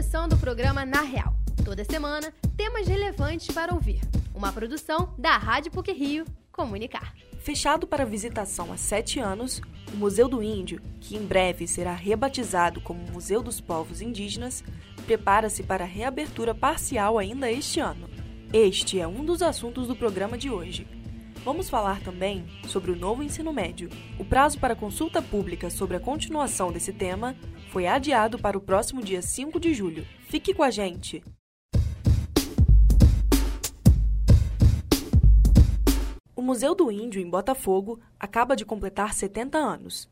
começando o programa Na Real. Toda semana, temas relevantes para ouvir. Uma produção da Rádio PUC Rio Comunicar. Fechado para visitação há sete anos, o Museu do Índio, que em breve será rebatizado como Museu dos Povos Indígenas, prepara-se para reabertura parcial ainda este ano. Este é um dos assuntos do programa de hoje. Vamos falar também sobre o novo ensino médio. O prazo para consulta pública sobre a continuação desse tema foi adiado para o próximo dia 5 de julho. Fique com a gente! O Museu do Índio, em Botafogo, acaba de completar 70 anos.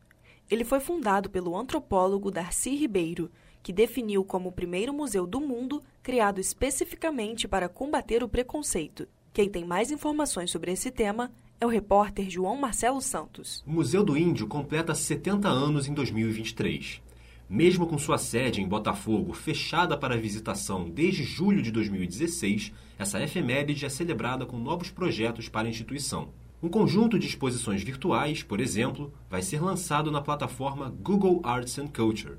Ele foi fundado pelo antropólogo Darcy Ribeiro, que definiu como o primeiro museu do mundo criado especificamente para combater o preconceito. Quem tem mais informações sobre esse tema é o repórter João Marcelo Santos. O Museu do Índio completa 70 anos em 2023. Mesmo com sua sede em Botafogo fechada para visitação desde julho de 2016, essa efeméride é celebrada com novos projetos para a instituição. Um conjunto de exposições virtuais, por exemplo, vai ser lançado na plataforma Google Arts and Culture.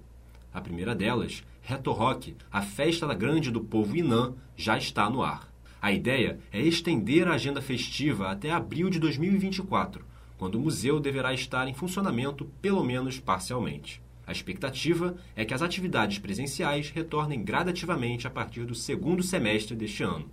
A primeira delas, Reto Rock, a festa da grande do povo Inã, já está no ar. A ideia é estender a agenda festiva até abril de 2024, quando o museu deverá estar em funcionamento pelo menos parcialmente. A expectativa é que as atividades presenciais retornem gradativamente a partir do segundo semestre deste ano.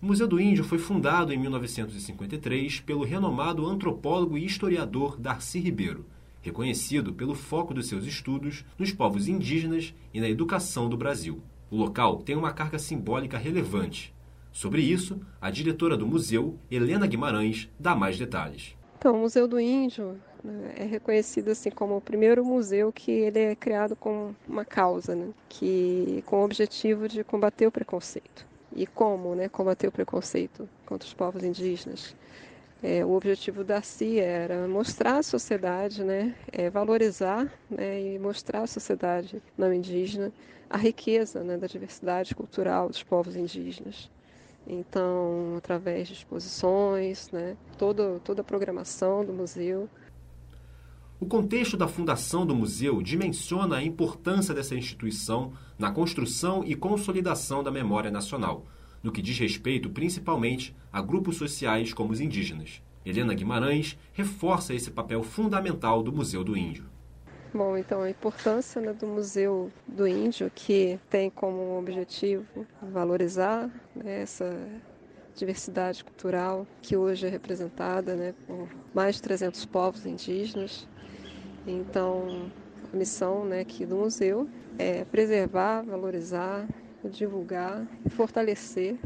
O Museu do Índio foi fundado em 1953 pelo renomado antropólogo e historiador Darcy Ribeiro, reconhecido pelo foco dos seus estudos nos povos indígenas e na educação do Brasil. O local tem uma carga simbólica relevante. Sobre isso, a diretora do museu, Helena Guimarães, dá mais detalhes. Então, o Museu do Índio né, é reconhecido assim como o primeiro museu que ele é criado com uma causa, né, que com o objetivo de combater o preconceito. E como, né, combater o preconceito contra os povos indígenas? É, o objetivo da CIA era mostrar à sociedade, né, é, valorizar né, e mostrar à sociedade não indígena a riqueza né, da diversidade cultural dos povos indígenas. Então, através de exposições, né, toda, toda a programação do museu o contexto da fundação do museu dimensiona a importância dessa instituição na construção e consolidação da memória nacional, no que diz respeito principalmente a grupos sociais como os indígenas. Helena Guimarães reforça esse papel fundamental do Museu do Índio. Bom, então a importância né, do Museu do Índio, que tem como objetivo valorizar né, essa diversidade cultural que hoje é representada né, por mais de 300 povos indígenas, então, a missão né, aqui do museu é preservar, valorizar, divulgar e fortalecer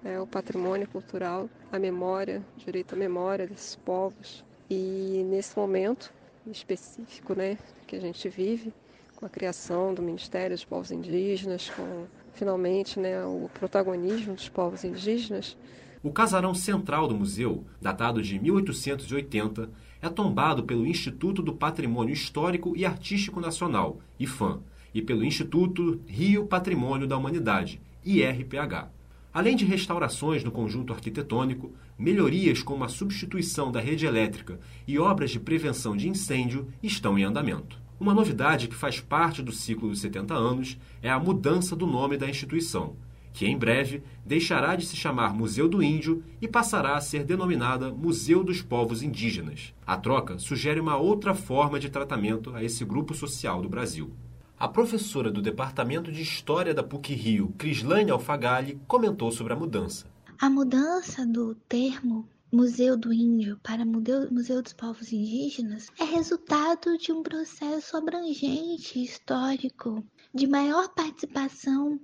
né, o patrimônio cultural, a memória, o direito à memória desses povos. E nesse momento específico né, que a gente vive, com a criação do Ministério dos Povos Indígenas, com finalmente né, o protagonismo dos povos indígenas. O casarão central do museu, datado de 1880, é tombado pelo Instituto do Patrimônio Histórico e Artístico Nacional, IFAM, e pelo Instituto Rio Patrimônio da Humanidade, IRPH. Além de restaurações no conjunto arquitetônico, melhorias como a substituição da rede elétrica e obras de prevenção de incêndio estão em andamento. Uma novidade que faz parte do ciclo dos 70 anos é a mudança do nome da instituição, que em breve deixará de se chamar Museu do Índio e passará a ser denominada Museu dos Povos Indígenas. A troca sugere uma outra forma de tratamento a esse grupo social do Brasil. A professora do Departamento de História da PUC-Rio, Crislane Alfagalli, comentou sobre a mudança. A mudança do termo Museu do Índio para Museu dos Povos Indígenas é resultado de um processo abrangente histórico de maior participação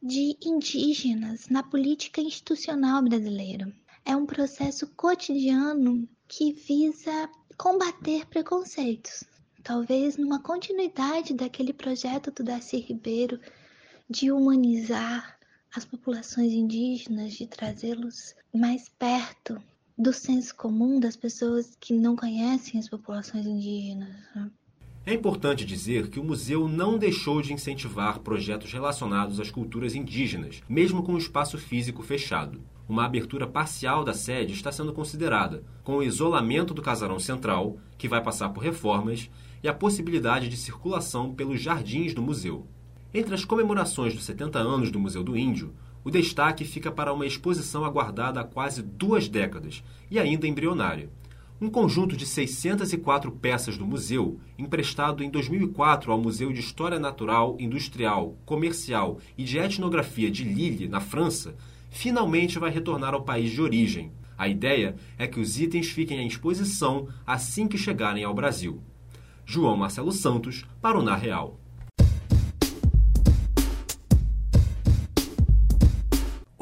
de indígenas na política institucional brasileira. É um processo cotidiano que visa combater preconceitos. Talvez numa continuidade daquele projeto do Darcy Ribeiro de humanizar as populações indígenas, de trazê-los mais perto do senso comum das pessoas que não conhecem as populações indígenas. Né? É importante dizer que o museu não deixou de incentivar projetos relacionados às culturas indígenas, mesmo com o espaço físico fechado. Uma abertura parcial da sede está sendo considerada, com o isolamento do casarão central, que vai passar por reformas, e a possibilidade de circulação pelos jardins do museu. Entre as comemorações dos 70 anos do Museu do Índio, o destaque fica para uma exposição aguardada há quase duas décadas e ainda embrionária. Um conjunto de 604 peças do museu, emprestado em 2004 ao Museu de História Natural, Industrial, Comercial e de Etnografia de Lille, na França, finalmente vai retornar ao país de origem. A ideia é que os itens fiquem em exposição assim que chegarem ao Brasil. João Marcelo Santos, para o Na Real.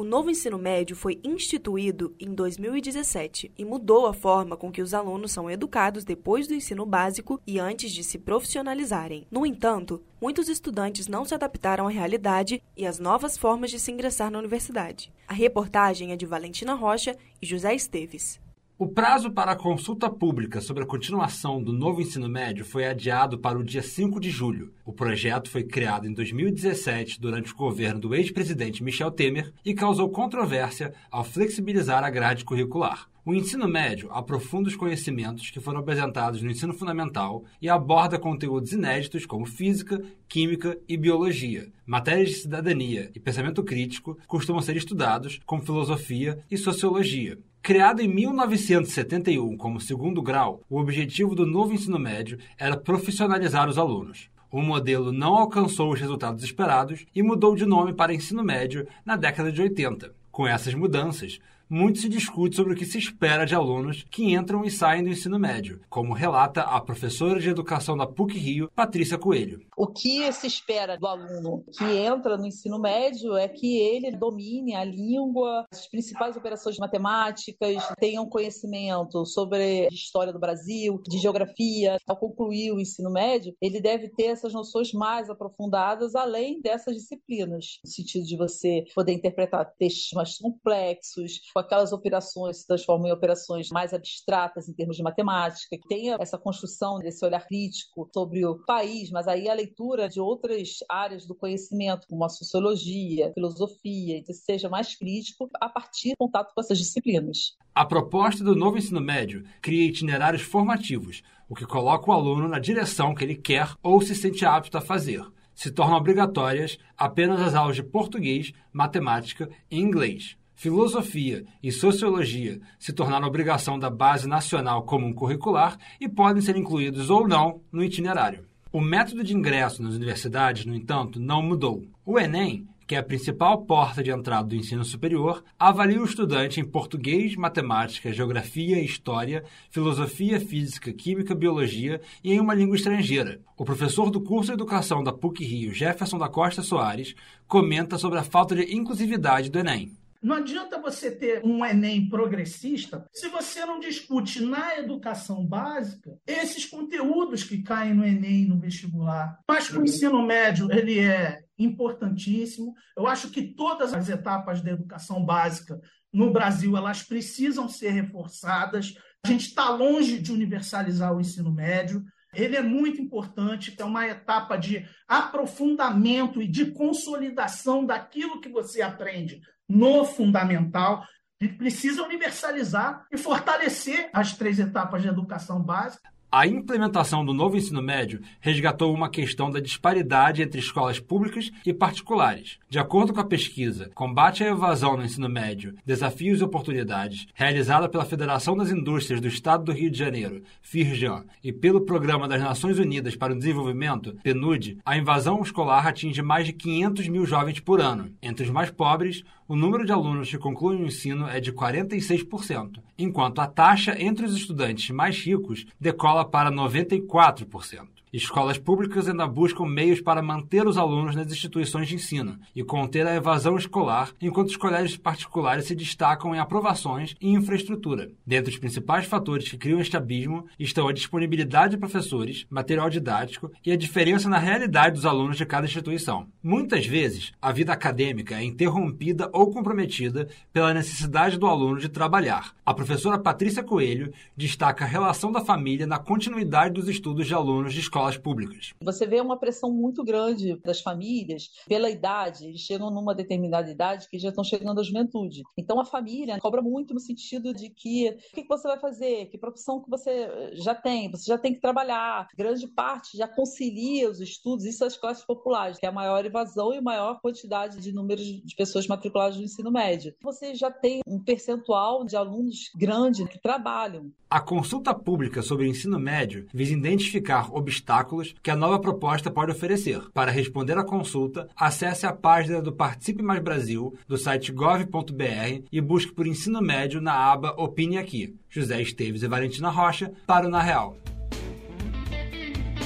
novo ensino médio foi instituído em 2017 e mudou a forma com que os alunos são educados depois do ensino básico e antes de se profissionalizarem. No entanto, muitos estudantes não se adaptaram à realidade e às novas formas de se ingressar na universidade. A reportagem é de Valentina Rocha e José Esteves. O prazo para a consulta pública sobre a continuação do novo ensino médio foi adiado para o dia 5 de julho. O projeto foi criado em 2017 durante o governo do ex-presidente Michel Temer e causou controvérsia ao flexibilizar a grade curricular. O ensino médio aprofunda os conhecimentos que foram apresentados no ensino fundamental e aborda conteúdos inéditos como física, química e biologia. Matérias de cidadania e pensamento crítico costumam ser estudados, como filosofia e sociologia. Criado em 1971 como segundo grau, o objetivo do novo ensino médio era profissionalizar os alunos. O modelo não alcançou os resultados esperados e mudou de nome para ensino médio na década de 80. Com essas mudanças, muito se discute sobre o que se espera de alunos que entram e saem do ensino médio, como relata a professora de educação da PUC Rio, Patrícia Coelho. O que se espera do aluno que entra no ensino médio é que ele domine a língua, as principais operações matemáticas, tenha um conhecimento sobre história do Brasil, de geografia. Ao concluir o ensino médio, ele deve ter essas noções mais aprofundadas além dessas disciplinas, no sentido de você poder interpretar textos mais complexos, com aquelas operações se transformam em operações mais abstratas em termos de matemática, que tenha essa construção desse olhar crítico sobre o país, mas aí a leitura de outras áreas do conhecimento, como a sociologia, filosofia, então seja mais crítico a partir do contato com essas disciplinas. A proposta do novo ensino médio cria itinerários formativos, o que coloca o aluno na direção que ele quer ou se sente apto a fazer se tornam obrigatórias apenas as aulas de português, matemática e inglês. Filosofia e sociologia se tornaram obrigação da Base Nacional Comum Curricular e podem ser incluídos ou não no itinerário. O método de ingresso nas universidades, no entanto, não mudou. O Enem, que é a principal porta de entrada do ensino superior, avalia o estudante em português, matemática, geografia, história, filosofia, física, química, biologia e em uma língua estrangeira. O professor do curso de educação da PUC Rio, Jefferson da Costa Soares, comenta sobre a falta de inclusividade do Enem. Não adianta você ter um Enem progressista se você não discute na educação básica esses conteúdos que caem no Enem no vestibular. Mas o ensino médio ele é importantíssimo. Eu acho que todas as etapas da educação básica no Brasil elas precisam ser reforçadas. A gente está longe de universalizar o ensino médio. Ele é muito importante, é uma etapa de aprofundamento e de consolidação daquilo que você aprende no fundamental. A gente precisa universalizar e fortalecer as três etapas de educação básica a implementação do novo ensino médio resgatou uma questão da disparidade entre escolas públicas e particulares. De acordo com a pesquisa Combate à Evasão no Ensino Médio, Desafios e Oportunidades, realizada pela Federação das Indústrias do Estado do Rio de Janeiro, FIRJAN, e pelo Programa das Nações Unidas para o Desenvolvimento, PNUD, a invasão escolar atinge mais de 500 mil jovens por ano. Entre os mais pobres, o número de alunos que concluem o ensino é de 46%, enquanto a taxa entre os estudantes mais ricos decola para 94%. Escolas públicas ainda buscam meios para manter os alunos nas instituições de ensino e conter a evasão escolar, enquanto os colégios particulares se destacam em aprovações e infraestrutura. Dentre os principais fatores que criam este abismo estão a disponibilidade de professores, material didático e a diferença na realidade dos alunos de cada instituição. Muitas vezes, a vida acadêmica é interrompida ou comprometida pela necessidade do aluno de trabalhar. A professora Patrícia Coelho destaca a relação da família na continuidade dos estudos de alunos de escolas escolas públicas. Você vê uma pressão muito grande das famílias pela idade, eles chegam numa determinada idade que já estão chegando à juventude. Então a família cobra muito no sentido de que o que você vai fazer, que profissão que você já tem, você já tem que trabalhar. Grande parte já concilia os estudos, isso as classes populares, que é a maior evasão e a maior quantidade de números de pessoas matriculadas no ensino médio. Você já tem um percentual de alunos grande que trabalham. A consulta pública sobre o ensino médio visa identificar obstáculos que a nova proposta pode oferecer. Para responder à consulta, acesse a página do Participe Mais Brasil do site gov.br e busque por ensino médio na aba Opine Aqui. José Esteves e Valentina Rocha para o Na Real.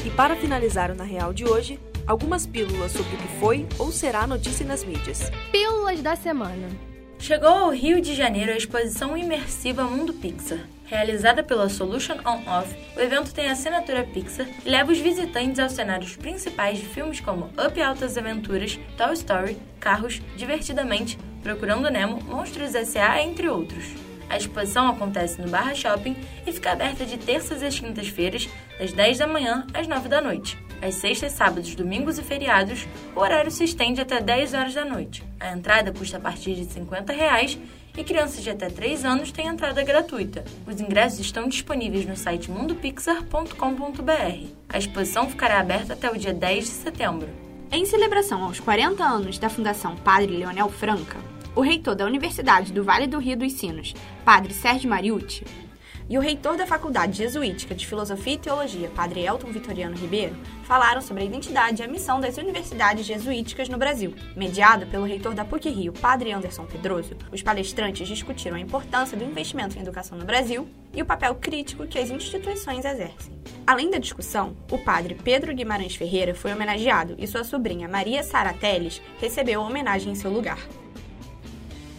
E para finalizar o Na Real de hoje, algumas pílulas sobre o que foi ou será notícia nas mídias. Pílulas da semana. Chegou ao Rio de Janeiro a exposição imersiva Mundo Pixar. Realizada pela Solution On Off, o evento tem assinatura Pixar e leva os visitantes aos cenários principais de filmes como Up Altas Aventuras, Toy Story, Carros, Divertidamente, Procurando Nemo, Monstros S.A., entre outros. A exposição acontece no Barra Shopping e fica aberta de terças às quintas-feiras, das 10 da manhã às 9 da noite. Às sextas, sábados, domingos e feriados, o horário se estende até 10 horas da noite. A entrada custa a partir de 50 reais e crianças de até 3 anos têm entrada gratuita. Os ingressos estão disponíveis no site mundopixar.com.br. A exposição ficará aberta até o dia 10 de setembro. Em celebração aos 40 anos da Fundação Padre Leonel Franca, o reitor da Universidade do Vale do Rio dos Sinos, Padre Sérgio Mariucci, e o reitor da Faculdade Jesuítica de Filosofia e Teologia, Padre Elton Vitoriano Ribeiro, falaram sobre a identidade e a missão das universidades jesuíticas no Brasil. Mediado pelo reitor da PUC-Rio, Padre Anderson Pedroso, os palestrantes discutiram a importância do investimento em educação no Brasil e o papel crítico que as instituições exercem. Além da discussão, o padre Pedro Guimarães Ferreira foi homenageado e sua sobrinha Maria Sara Teles recebeu a homenagem em seu lugar.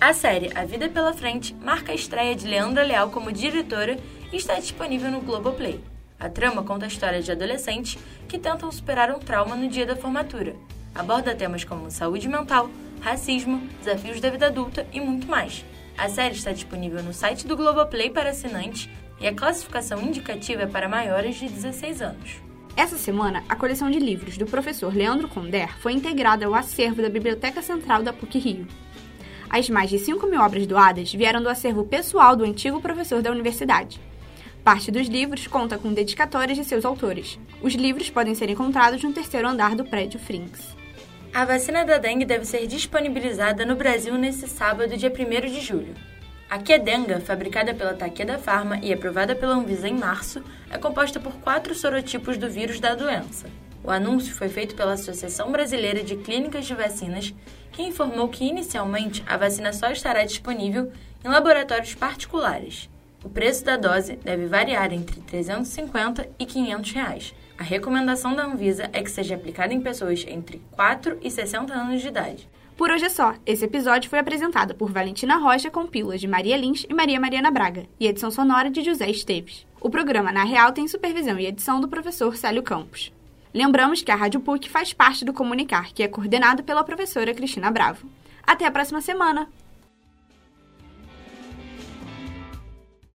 A série A Vida pela Frente marca a estreia de Leandra Leal como diretora e está disponível no Globoplay. A trama conta a história de adolescentes que tentam superar um trauma no dia da formatura. Aborda temas como saúde mental, racismo, desafios da vida adulta e muito mais. A série está disponível no site do Globoplay para assinantes e a classificação indicativa é para maiores de 16 anos. Essa semana, a coleção de livros do professor Leandro Conder foi integrada ao acervo da Biblioteca Central da PUC-Rio. As mais de 5 mil obras doadas vieram do acervo pessoal do antigo professor da universidade. Parte dos livros conta com dedicatórias de seus autores. Os livros podem ser encontrados no terceiro andar do prédio Frinks. A vacina da dengue deve ser disponibilizada no Brasil nesse sábado, dia 1 de julho. A Quedenga, fabricada pela Takeda Pharma e aprovada pela Anvisa em março, é composta por quatro sorotipos do vírus da doença. O anúncio foi feito pela Associação Brasileira de Clínicas de Vacinas, que informou que inicialmente a vacina só estará disponível em laboratórios particulares. O preço da dose deve variar entre 350 e 500 reais. A recomendação da Anvisa é que seja aplicada em pessoas entre 4 e 60 anos de idade. Por hoje é só. Esse episódio foi apresentado por Valentina Rocha com pílulas de Maria Lins e Maria Mariana Braga e edição sonora de José Esteves. O programa Na Real tem supervisão e edição do professor Célio Campos. Lembramos que a Rádio PUC faz parte do Comunicar, que é coordenado pela professora Cristina Bravo. Até a próxima semana!